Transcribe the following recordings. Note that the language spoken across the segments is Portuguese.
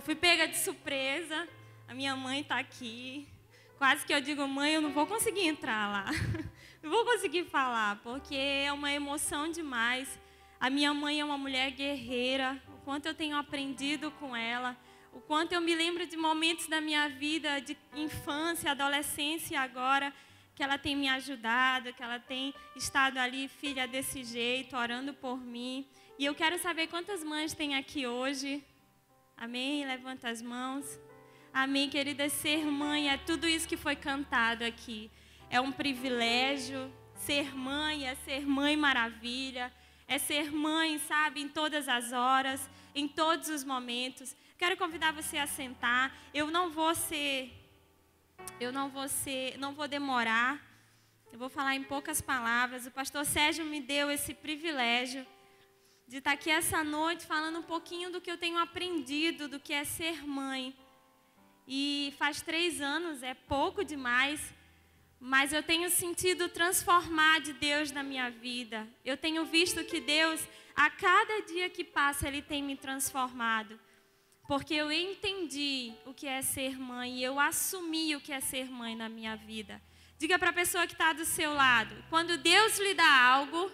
Eu fui pega de surpresa. A minha mãe está aqui. Quase que eu digo, mãe, eu não vou conseguir entrar lá. Não vou conseguir falar, porque é uma emoção demais. A minha mãe é uma mulher guerreira. O quanto eu tenho aprendido com ela. O quanto eu me lembro de momentos da minha vida, de infância, adolescência e agora, que ela tem me ajudado, que ela tem estado ali, filha, desse jeito, orando por mim. E eu quero saber quantas mães tem aqui hoje. Amém? Levanta as mãos. Amém, querida. Ser mãe é tudo isso que foi cantado aqui. É um privilégio. Ser mãe é ser mãe maravilha. É ser mãe, sabe, em todas as horas, em todos os momentos. Quero convidar você a sentar. Eu não vou ser. Eu não vou ser. Não vou demorar. Eu vou falar em poucas palavras. O pastor Sérgio me deu esse privilégio de estar aqui essa noite falando um pouquinho do que eu tenho aprendido, do que é ser mãe. E faz três anos, é pouco demais, mas eu tenho sentido transformar de Deus na minha vida. Eu tenho visto que Deus, a cada dia que passa, Ele tem me transformado. Porque eu entendi o que é ser mãe e eu assumi o que é ser mãe na minha vida. Diga para a pessoa que está do seu lado: quando Deus lhe dá algo,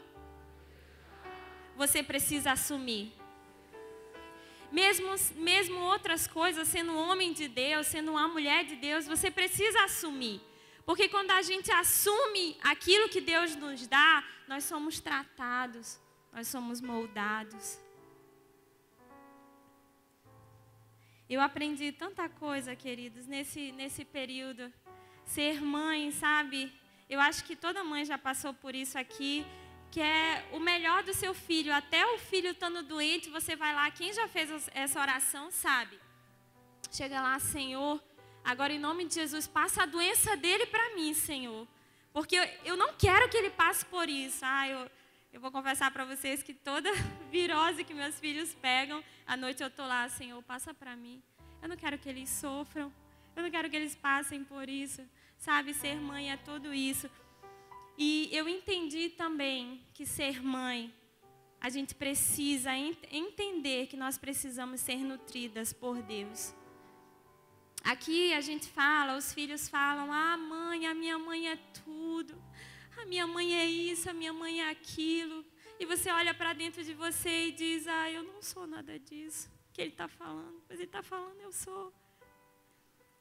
você precisa assumir. Mesmo, mesmo outras coisas, sendo um homem de Deus, sendo uma mulher de Deus, você precisa assumir. Porque quando a gente assume aquilo que Deus nos dá, nós somos tratados, nós somos moldados. Eu aprendi tanta coisa, queridos, nesse, nesse período. Ser mãe, sabe? Eu acho que toda mãe já passou por isso aqui que é o melhor do seu filho. Até o filho estando doente, você vai lá. Quem já fez essa oração sabe. Chega lá, Senhor. Agora, em nome de Jesus, passa a doença dele para mim, Senhor. Porque eu, não quero que ele passe por isso. Ah, eu, eu vou confessar para vocês que toda virose que meus filhos pegam, à noite eu estou lá, Senhor, passa para mim. Eu não quero que eles sofram. Eu não quero que eles passem por isso. Sabe, ser mãe é tudo isso. E eu entendi também que ser mãe, a gente precisa ent entender que nós precisamos ser nutridas por Deus. Aqui a gente fala, os filhos falam: ah, mãe, a minha mãe é tudo, a minha mãe é isso, a minha mãe é aquilo. E você olha para dentro de você e diz: ah, eu não sou nada disso que ele está falando, mas ele está falando, eu sou.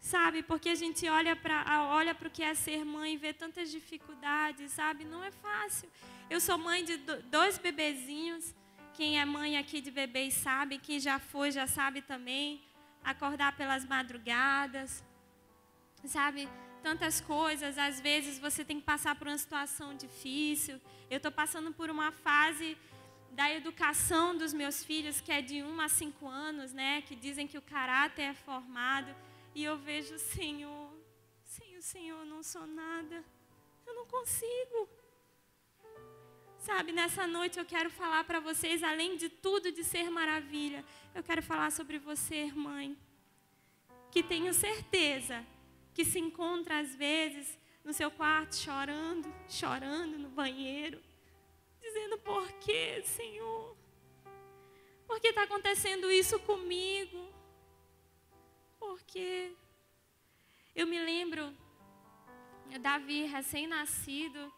Sabe, porque a gente olha para olha o que é ser mãe vê tantas dificuldades, sabe? Não é fácil. Eu sou mãe de dois bebezinhos. Quem é mãe aqui de bebês sabe, quem já foi já sabe também. Acordar pelas madrugadas, sabe? Tantas coisas. Às vezes você tem que passar por uma situação difícil. Eu estou passando por uma fase da educação dos meus filhos, que é de 1 a 5 anos, né? Que dizem que o caráter é formado. E eu vejo, Senhor, sem o Senhor eu não sou nada. Eu não consigo. Sabe, nessa noite eu quero falar para vocês, além de tudo de ser maravilha, eu quero falar sobre você, mãe, que tenho certeza que se encontra às vezes no seu quarto chorando, chorando no banheiro, dizendo: Por que, Senhor? Por que está acontecendo isso comigo? Porque eu me lembro, Davi recém-nascido,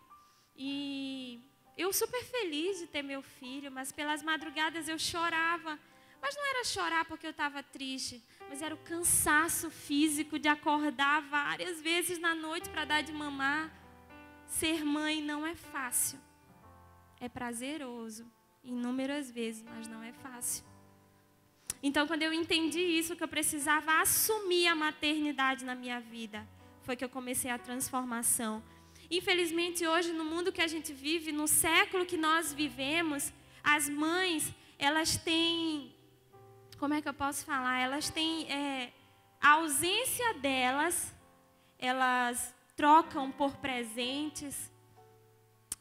e eu super feliz de ter meu filho, mas pelas madrugadas eu chorava. Mas não era chorar porque eu estava triste, mas era o cansaço físico de acordar várias vezes na noite para dar de mamar. Ser mãe não é fácil. É prazeroso, inúmeras vezes, mas não é fácil. Então, quando eu entendi isso, que eu precisava assumir a maternidade na minha vida, foi que eu comecei a transformação. Infelizmente, hoje, no mundo que a gente vive, no século que nós vivemos, as mães, elas têm. Como é que eu posso falar? Elas têm. É, a ausência delas, elas trocam por presentes,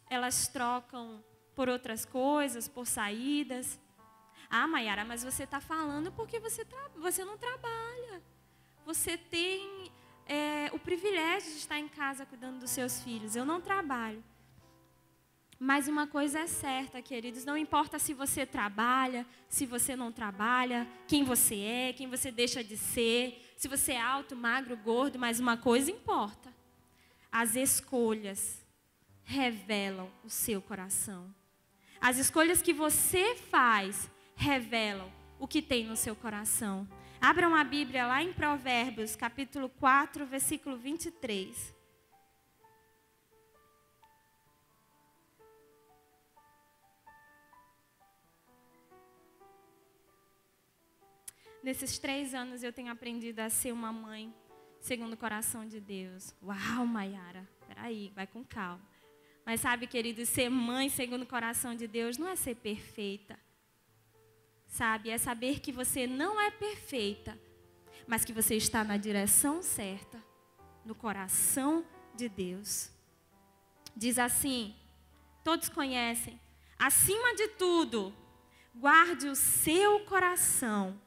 elas trocam por outras coisas, por saídas. Ah, Mayara, mas você está falando porque você, você não trabalha. Você tem é, o privilégio de estar em casa cuidando dos seus filhos. Eu não trabalho. Mas uma coisa é certa, queridos, não importa se você trabalha, se você não trabalha, quem você é, quem você deixa de ser, se você é alto, magro, gordo, mas uma coisa importa. As escolhas revelam o seu coração. As escolhas que você faz revelam o que tem no seu coração. Abram a Bíblia lá em Provérbios, capítulo 4, versículo 23. Nesses três anos eu tenho aprendido a ser uma mãe segundo o coração de Deus. Uau, Maiara, peraí, vai com calma. Mas sabe, querido, ser mãe segundo o coração de Deus não é ser perfeita. Sabe, é saber que você não é perfeita, mas que você está na direção certa, no coração de Deus. Diz assim: todos conhecem, acima de tudo, guarde o seu coração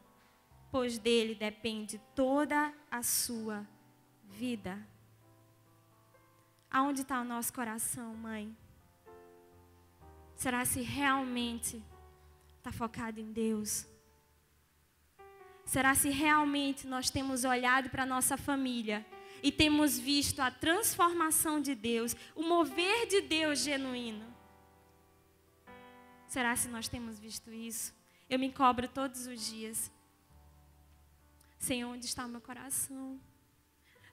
pois dele depende toda a sua vida. Aonde está o nosso coração, mãe? Será se realmente está focado em Deus? Será se realmente nós temos olhado para a nossa família e temos visto a transformação de Deus, o mover de Deus genuíno? Será se nós temos visto isso? Eu me cobro todos os dias. Senhor, onde está o meu coração?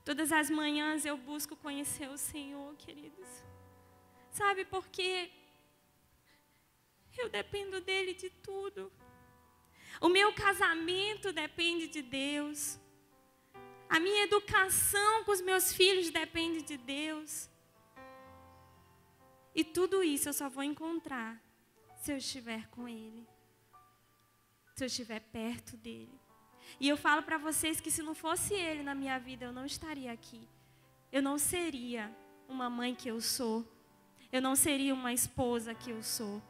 Todas as manhãs eu busco conhecer o Senhor, queridos. Sabe por quê? Eu dependo dele de tudo. O meu casamento depende de Deus. A minha educação com os meus filhos depende de Deus. E tudo isso eu só vou encontrar se eu estiver com Ele. Se eu estiver perto dele. E eu falo para vocês que se não fosse Ele na minha vida, eu não estaria aqui. Eu não seria uma mãe que eu sou. Eu não seria uma esposa que eu sou.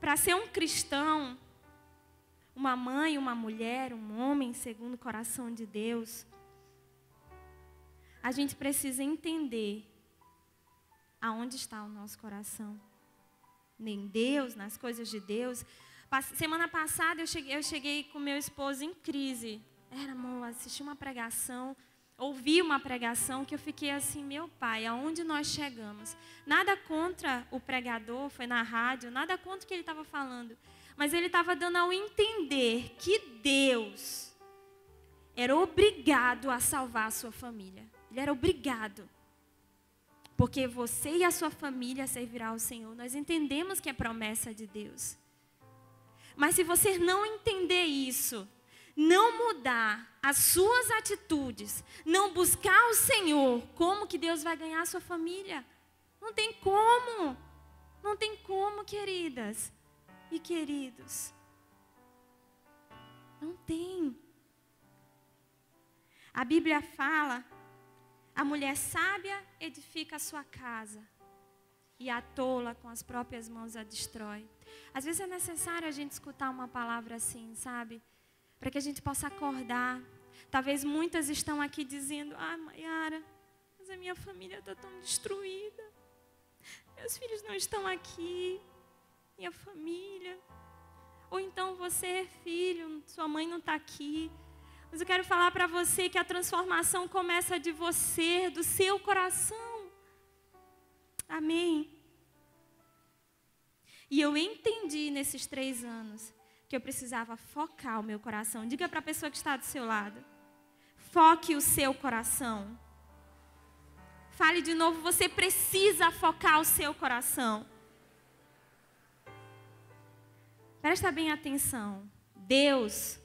Para ser um cristão, uma mãe, uma mulher, um homem segundo o coração de Deus, a gente precisa entender aonde está o nosso coração. Nem Deus, nas coisas de Deus, Semana passada eu cheguei, eu cheguei com meu esposo em crise. Era, amor, assisti uma pregação, ouvi uma pregação que eu fiquei assim, meu pai, aonde nós chegamos? Nada contra o pregador, foi na rádio, nada contra o que ele estava falando. Mas ele estava dando ao entender que Deus era obrigado a salvar a sua família. Ele era obrigado. Porque você e a sua família servirá ao Senhor. Nós entendemos que é promessa de Deus. Mas se você não entender isso, não mudar as suas atitudes, não buscar o Senhor, como que Deus vai ganhar a sua família? Não tem como. Não tem como, queridas e queridos. Não tem. A Bíblia fala: a mulher sábia edifica a sua casa, e a tola com as próprias mãos a destrói. Às vezes é necessário a gente escutar uma palavra assim, sabe? Para que a gente possa acordar. Talvez muitas estão aqui dizendo: Ah, Maiara, mas a minha família está tão destruída. Meus filhos não estão aqui. Minha família. Ou então você é filho, sua mãe não está aqui. Mas eu quero falar para você que a transformação começa de você, do seu coração. Amém. E eu entendi nesses três anos que eu precisava focar o meu coração. Diga para a pessoa que está do seu lado: foque o seu coração. Fale de novo, você precisa focar o seu coração. Presta bem atenção. Deus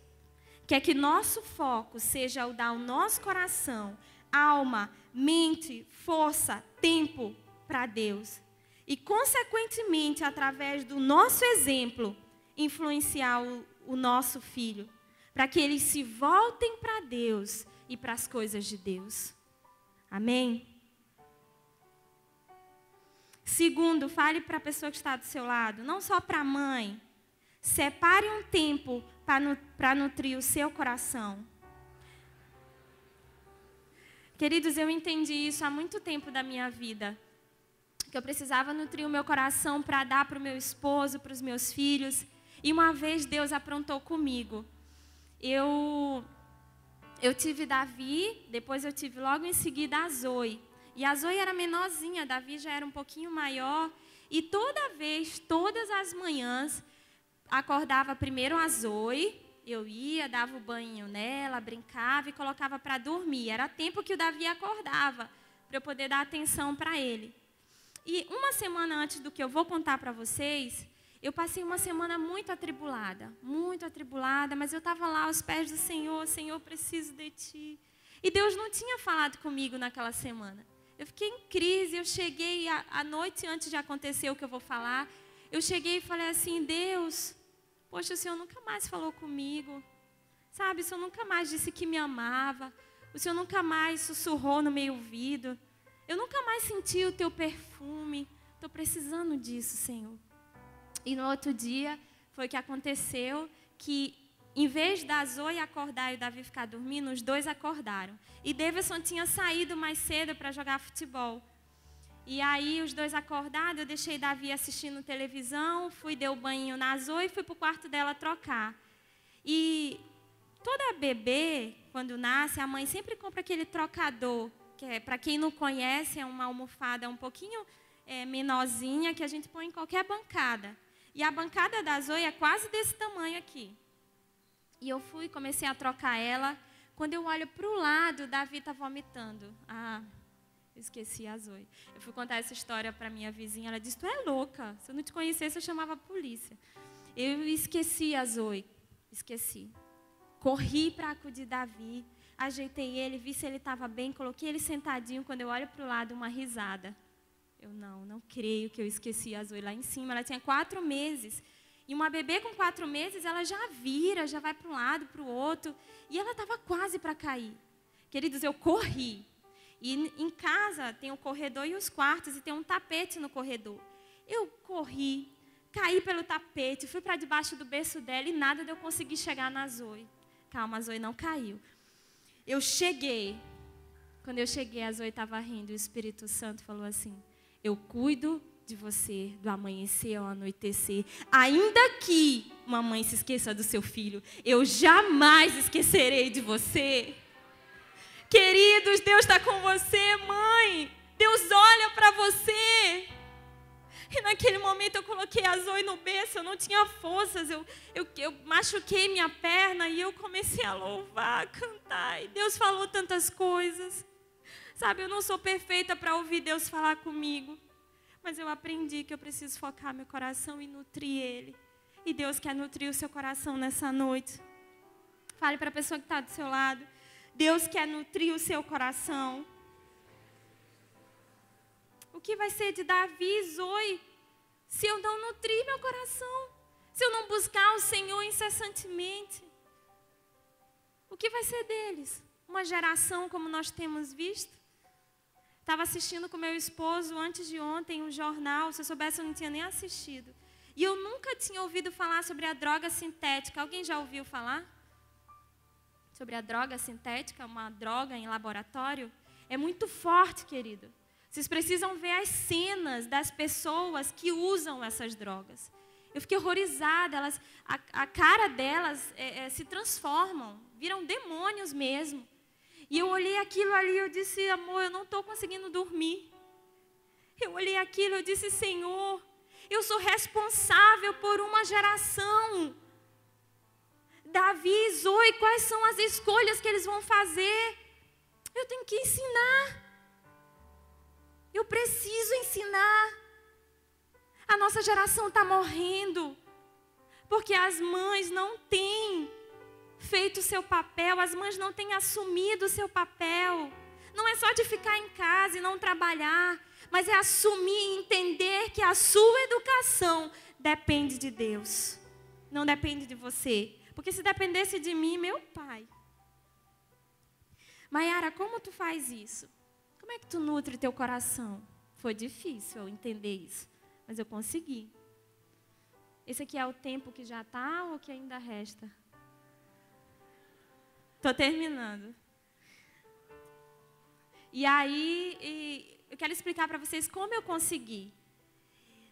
quer que nosso foco seja o dar o nosso coração, alma, mente, força, tempo para Deus e, consequentemente, através do nosso exemplo, influenciar o, o nosso filho, para que eles se voltem para Deus e para as coisas de Deus. Amém? Segundo, fale para a pessoa que está do seu lado, não só para a mãe. Separe um tempo para nutrir o seu coração. Queridos, eu entendi isso há muito tempo da minha vida. Que eu precisava nutrir o meu coração para dar para o meu esposo, para os meus filhos. E uma vez Deus aprontou comigo. Eu, eu tive Davi, depois eu tive logo em seguida a Zoe. E a Zoe era menorzinha, Davi já era um pouquinho maior. E toda vez, todas as manhãs, acordava primeiro a Zoe, eu ia, dava o banho nela, brincava e colocava para dormir. Era tempo que o Davi acordava, para eu poder dar atenção para ele. E uma semana antes do que eu vou contar para vocês, eu passei uma semana muito atribulada, muito atribulada, mas eu estava lá aos pés do Senhor, Senhor, preciso de Ti. E Deus não tinha falado comigo naquela semana. Eu fiquei em crise, eu cheguei à noite antes de acontecer o que eu vou falar, eu cheguei e falei assim, Deus, Poxa, o Senhor nunca mais falou comigo. Sabe, o Senhor nunca mais disse que me amava. O Senhor nunca mais sussurrou no meu ouvido. Eu nunca mais senti o teu perfume. Estou precisando disso, Senhor. E no outro dia foi que aconteceu que, em vez da Zoe acordar e o Davi ficar dormindo, os dois acordaram. E Davidson tinha saído mais cedo para jogar futebol. E aí, os dois acordados, eu deixei Davi assistindo televisão, fui, dei o banho na Zoe e fui para o quarto dela trocar. E toda bebê, quando nasce, a mãe sempre compra aquele trocador, que é, para quem não conhece, é uma almofada um pouquinho é, menorzinha que a gente põe em qualquer bancada. E a bancada da Zoe é quase desse tamanho aqui. E eu fui, comecei a trocar ela. Quando eu olho para o lado, Davi está vomitando. Ah, esqueci a Zoe. Eu fui contar essa história para minha vizinha. Ela disse: Tu é louca. Se eu não te conhecesse, eu chamava a polícia. Eu esqueci a Zoe. Esqueci. Corri para acudir Davi. Ajeitei ele, vi se ele estava bem. Coloquei ele sentadinho. Quando eu olho para o lado, uma risada. Eu não, não creio que eu esqueci a Zoe lá em cima. Ela tinha quatro meses. E uma bebê com quatro meses, ela já vira, já vai para um lado, para o outro. E ela estava quase para cair. Queridos, eu corri. E em casa tem o corredor e os quartos, e tem um tapete no corredor. Eu corri, caí pelo tapete, fui para debaixo do berço dela e nada de eu conseguir chegar na Zoe. Calma, a Zoe não caiu. Eu cheguei. Quando eu cheguei, a Zoe estava rindo o Espírito Santo falou assim: Eu cuido de você do amanhecer ao anoitecer. Ainda que uma mãe se esqueça do seu filho, eu jamais esquecerei de você. Queridos, Deus está com você, mãe. Deus olha para você. E naquele momento eu coloquei a Zoe no berço, eu não tinha forças, eu, eu, eu machuquei minha perna e eu comecei a louvar, a cantar. E Deus falou tantas coisas. Sabe, eu não sou perfeita para ouvir Deus falar comigo, mas eu aprendi que eu preciso focar meu coração e nutrir ele. E Deus quer nutrir o seu coração nessa noite. Fale para a pessoa que está do seu lado. Deus quer nutrir o seu coração. O que vai ser de Davi e Zoe se eu não nutrir meu coração? Se eu não buscar o Senhor incessantemente? O que vai ser deles? Uma geração como nós temos visto? Estava assistindo com meu esposo antes de ontem um jornal, se eu soubesse eu não tinha nem assistido. E eu nunca tinha ouvido falar sobre a droga sintética. Alguém já ouviu falar? sobre a droga sintética, uma droga em laboratório, é muito forte, querido. Vocês precisam ver as cenas das pessoas que usam essas drogas. Eu fiquei horrorizada, elas, a, a cara delas é, é, se transformam, viram demônios mesmo. E eu olhei aquilo ali eu disse, amor, eu não estou conseguindo dormir. Eu olhei aquilo eu disse, Senhor, eu sou responsável por uma geração Davi e Zoe, quais são as escolhas que eles vão fazer? Eu tenho que ensinar. Eu preciso ensinar. A nossa geração está morrendo. Porque as mães não têm feito o seu papel, as mães não têm assumido o seu papel. Não é só de ficar em casa e não trabalhar, mas é assumir e entender que a sua educação depende de Deus, não depende de você. Porque se dependesse de mim, meu pai. Maiara, como tu faz isso? Como é que tu nutre teu coração? Foi difícil eu entender isso, mas eu consegui. Esse aqui é o tempo que já está ou que ainda resta? Estou terminando. E aí, e eu quero explicar para vocês como eu consegui.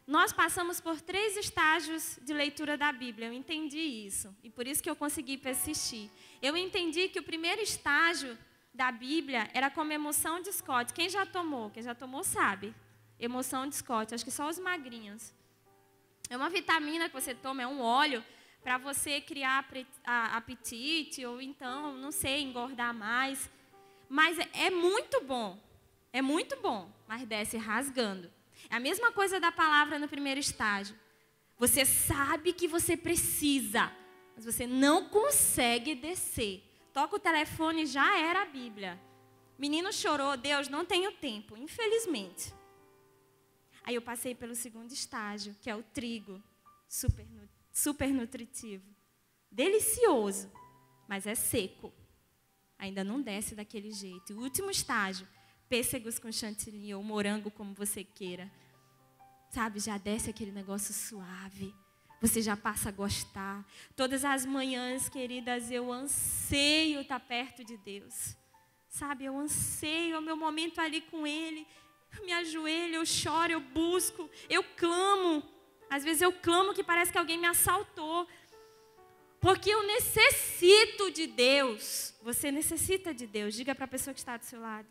Nós passamos por três estágios de leitura da Bíblia. Eu entendi isso. E por isso que eu consegui persistir. Eu entendi que o primeiro estágio da Bíblia era como emoção de Scott. Quem já tomou? Quem já tomou sabe. Emoção de Scott. Acho que só os magrinhos. É uma vitamina que você toma, é um óleo para você criar apetite ou então, não sei, engordar mais. Mas é muito bom. É muito bom, mas desce rasgando. É a mesma coisa da palavra no primeiro estágio. Você sabe que você precisa, mas você não consegue descer. Toca o telefone, já era a Bíblia. Menino chorou, Deus, não tenho tempo, infelizmente. Aí eu passei pelo segundo estágio, que é o trigo, super, super nutritivo. Delicioso, mas é seco. Ainda não desce daquele jeito. E o último estágio, pêssegos com chantilly ou morango, como você queira. Sabe, já desce aquele negócio suave. Você já passa a gostar. Todas as manhãs, queridas, eu anseio estar perto de Deus. Sabe, eu anseio o meu momento ali com Ele. Eu me ajoelho, eu choro, eu busco, eu clamo. Às vezes eu clamo que parece que alguém me assaltou. Porque eu necessito de Deus. Você necessita de Deus. Diga para a pessoa que está do seu lado.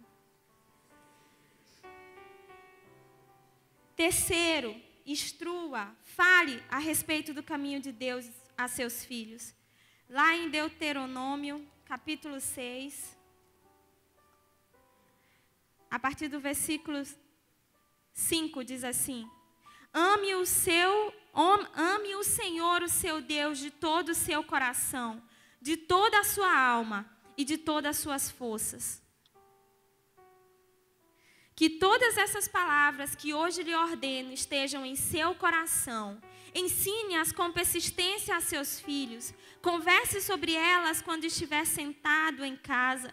Terceiro, instrua, fale a respeito do caminho de Deus a seus filhos. Lá em Deuteronômio, capítulo 6, a partir do versículo 5 diz assim: Ame o seu, ame o Senhor, o seu Deus, de todo o seu coração, de toda a sua alma e de todas as suas forças. Que todas essas palavras que hoje lhe ordeno estejam em seu coração. Ensine-as com persistência a seus filhos. Converse sobre elas quando estiver sentado em casa,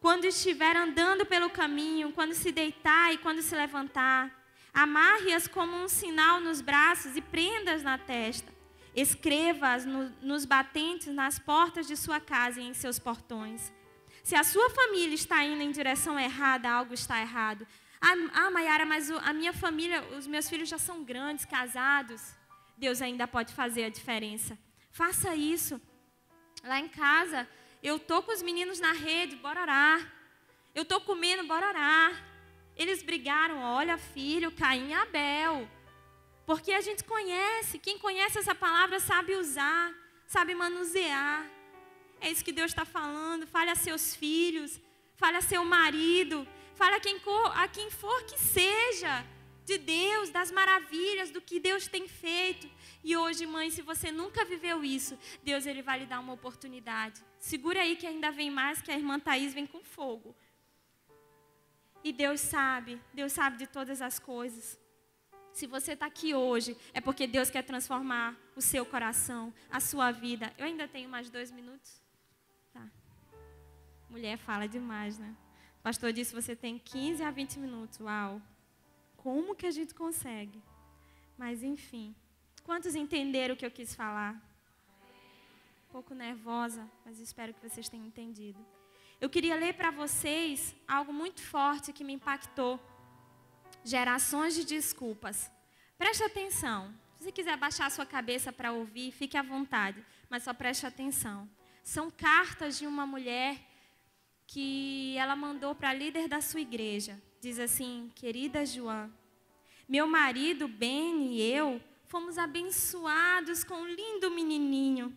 quando estiver andando pelo caminho, quando se deitar e quando se levantar. Amarre-as como um sinal nos braços e prenda-as na testa. Escreva-as no, nos batentes nas portas de sua casa e em seus portões. Se a sua família está indo em direção errada, algo está errado. Ah, ah Mayara, mas a minha família, os meus filhos já são grandes, casados. Deus ainda pode fazer a diferença. Faça isso. Lá em casa, eu tô com os meninos na rede, bora orar. Eu tô comendo, bora orar. Eles brigaram, olha, filho, Caim e Abel. Porque a gente conhece, quem conhece essa palavra sabe usar, sabe manusear. É isso que Deus está falando. Fale a seus filhos, fale a seu marido, fale a quem, a quem for que seja de Deus, das maravilhas, do que Deus tem feito. E hoje, mãe, se você nunca viveu isso, Deus ele vai lhe dar uma oportunidade. Segura aí que ainda vem mais, que a irmã Thaís vem com fogo. E Deus sabe, Deus sabe de todas as coisas. Se você está aqui hoje, é porque Deus quer transformar o seu coração, a sua vida. Eu ainda tenho mais dois minutos. Mulher fala demais, né? O pastor disse: você tem 15 a 20 minutos. Uau! Como que a gente consegue? Mas, enfim. Quantos entenderam o que eu quis falar? Um pouco nervosa, mas espero que vocês tenham entendido. Eu queria ler para vocês algo muito forte que me impactou. Gerações de desculpas. Preste atenção. Se você quiser baixar a sua cabeça para ouvir, fique à vontade, mas só preste atenção. São cartas de uma mulher que ela mandou para a líder da sua igreja. Diz assim: Querida João, meu marido Ben e eu fomos abençoados com um lindo menininho.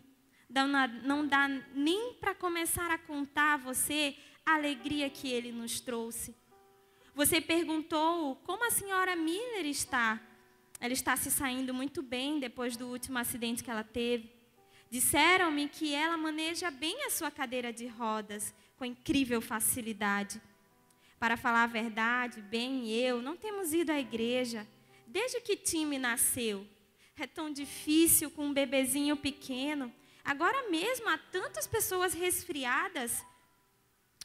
Não dá nem para começar a contar a você a alegria que ele nos trouxe. Você perguntou como a senhora Miller está. Ela está se saindo muito bem depois do último acidente que ela teve. Disseram-me que ela maneja bem a sua cadeira de rodas com incrível facilidade. Para falar a verdade, bem eu não temos ido à igreja desde que Time nasceu. É tão difícil com um bebezinho pequeno. Agora mesmo há tantas pessoas resfriadas.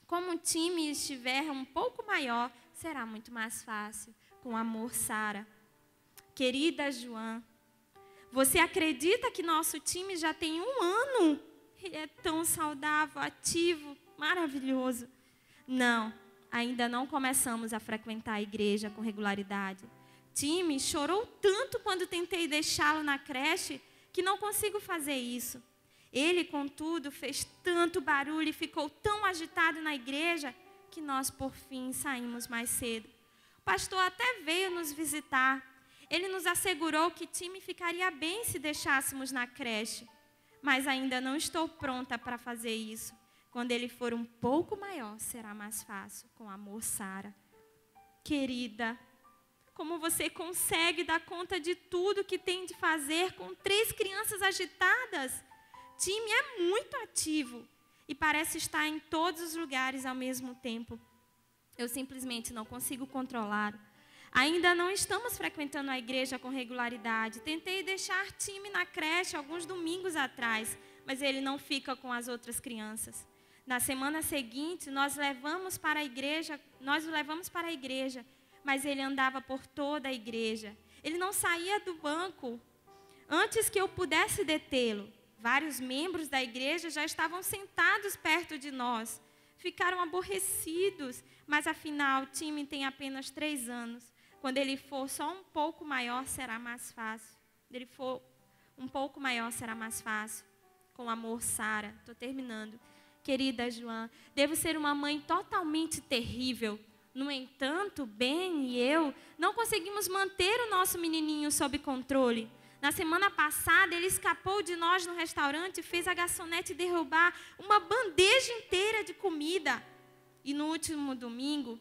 Como o time estiver um pouco maior, será muito mais fácil. Com amor, Sara. Querida João, você acredita que nosso time já tem um ano? Ele é tão saudável, ativo, maravilhoso. Não, ainda não começamos a frequentar a igreja com regularidade. Time chorou tanto quando tentei deixá-lo na creche que não consigo fazer isso. Ele, contudo, fez tanto barulho e ficou tão agitado na igreja que nós, por fim, saímos mais cedo. O pastor até veio nos visitar. Ele nos assegurou que time ficaria bem se deixássemos na creche. Mas ainda não estou pronta para fazer isso. Quando ele for um pouco maior, será mais fácil. Com amor, Sara. Querida, como você consegue dar conta de tudo que tem de fazer com três crianças agitadas? Time é muito ativo e parece estar em todos os lugares ao mesmo tempo. Eu simplesmente não consigo controlá-lo. Ainda não estamos frequentando a igreja com regularidade. Tentei deixar time na creche alguns domingos atrás, mas ele não fica com as outras crianças. Na semana seguinte, nós levamos para a igreja, nós o levamos para a igreja, mas ele andava por toda a igreja. Ele não saía do banco antes que eu pudesse detê-lo. Vários membros da igreja já estavam sentados perto de nós. Ficaram aborrecidos, mas afinal, time tem apenas três anos. Quando ele for só um pouco maior, será mais fácil. Quando ele for um pouco maior, será mais fácil. Com amor, Sara. Estou terminando. Querida João, devo ser uma mãe totalmente terrível. No entanto, Ben e eu não conseguimos manter o nosso menininho sob controle. Na semana passada, ele escapou de nós no restaurante e fez a garçonete derrubar uma bandeja inteira de comida. E no último domingo,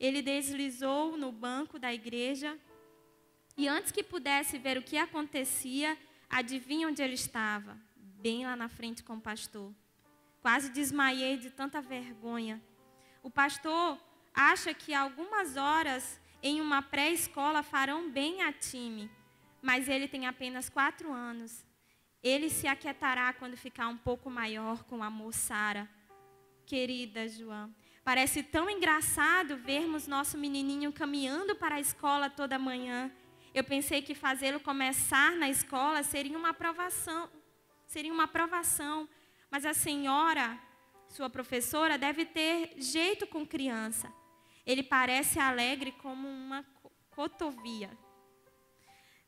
ele deslizou no banco da igreja e antes que pudesse ver o que acontecia, adivinha onde ele estava? Bem lá na frente com o pastor. Quase desmaiei de tanta vergonha. O pastor acha que algumas horas em uma pré-escola farão bem a time mas ele tem apenas quatro anos. Ele se aquietará quando ficar um pouco maior com amor, Sara. Querida João, parece tão engraçado vermos nosso menininho caminhando para a escola toda manhã. Eu pensei que fazê-lo começar na escola seria uma aprovação, seria uma aprovação, mas a senhora, sua professora, deve ter jeito com criança. Ele parece alegre como uma cotovia.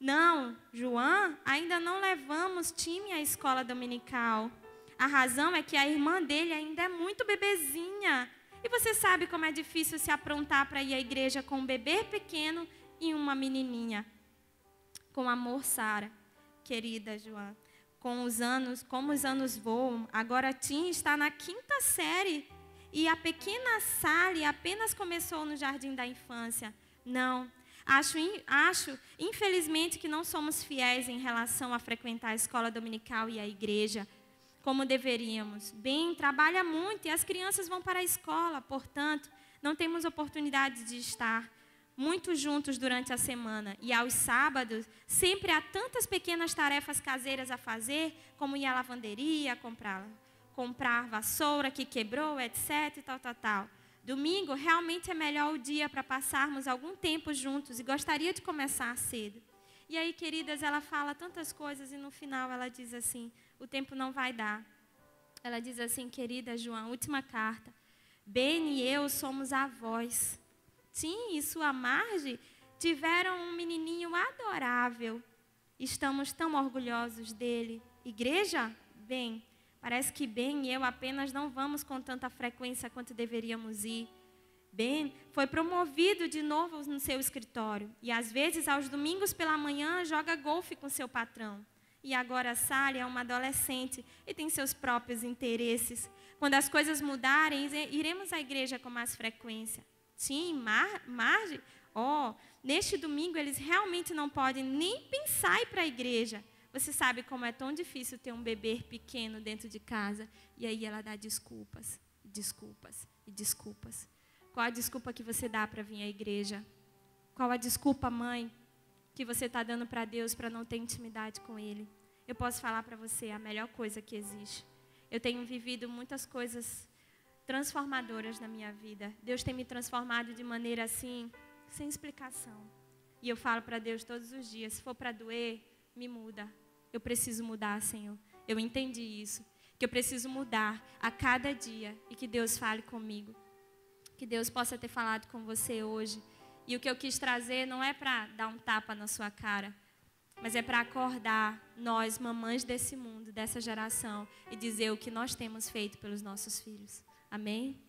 Não, João, ainda não levamos time à escola dominical. A razão é que a irmã dele ainda é muito bebezinha. E você sabe como é difícil se aprontar para ir à igreja com um bebê pequeno e uma menininha. Com amor, Sara, querida João. Com os anos, como os anos voam, agora Tim está na quinta série e a pequena Sally apenas começou no jardim da infância. Não, Acho, acho, infelizmente, que não somos fiéis em relação a frequentar a escola dominical e a igreja como deveríamos. Bem, trabalha muito e as crianças vão para a escola, portanto, não temos oportunidade de estar muito juntos durante a semana. E aos sábados, sempre há tantas pequenas tarefas caseiras a fazer, como ir à lavanderia, comprar, comprar vassoura que quebrou, etc. tal, tal, tal. Domingo realmente é melhor o dia para passarmos algum tempo juntos e gostaria de começar cedo. E aí, queridas, ela fala tantas coisas e no final ela diz assim: o tempo não vai dar. Ela diz assim, querida João, última carta. Ben e eu somos avós. Tim e sua Marge tiveram um menininho adorável. Estamos tão orgulhosos dele. Igreja? Bem, Parece que Ben e eu apenas não vamos com tanta frequência quanto deveríamos ir. Ben foi promovido de novo no seu escritório e às vezes aos domingos pela manhã joga golfe com seu patrão. E agora Sally é uma adolescente e tem seus próprios interesses. Quando as coisas mudarem, iremos à igreja com mais frequência. Sim, Mar Marge, oh, neste domingo eles realmente não podem nem pensar ir para a igreja. Você sabe como é tão difícil ter um bebê pequeno dentro de casa e aí ela dá desculpas, desculpas e desculpas. Qual a desculpa que você dá para vir à igreja? Qual a desculpa, mãe, que você está dando para Deus para não ter intimidade com Ele? Eu posso falar para você a melhor coisa que existe. Eu tenho vivido muitas coisas transformadoras na minha vida. Deus tem me transformado de maneira assim, sem explicação. E eu falo para Deus todos os dias: se for para doer, me muda, eu preciso mudar, Senhor. Eu entendi isso. Que eu preciso mudar a cada dia e que Deus fale comigo. Que Deus possa ter falado com você hoje. E o que eu quis trazer não é para dar um tapa na sua cara, mas é para acordar nós, mamães desse mundo, dessa geração, e dizer o que nós temos feito pelos nossos filhos. Amém?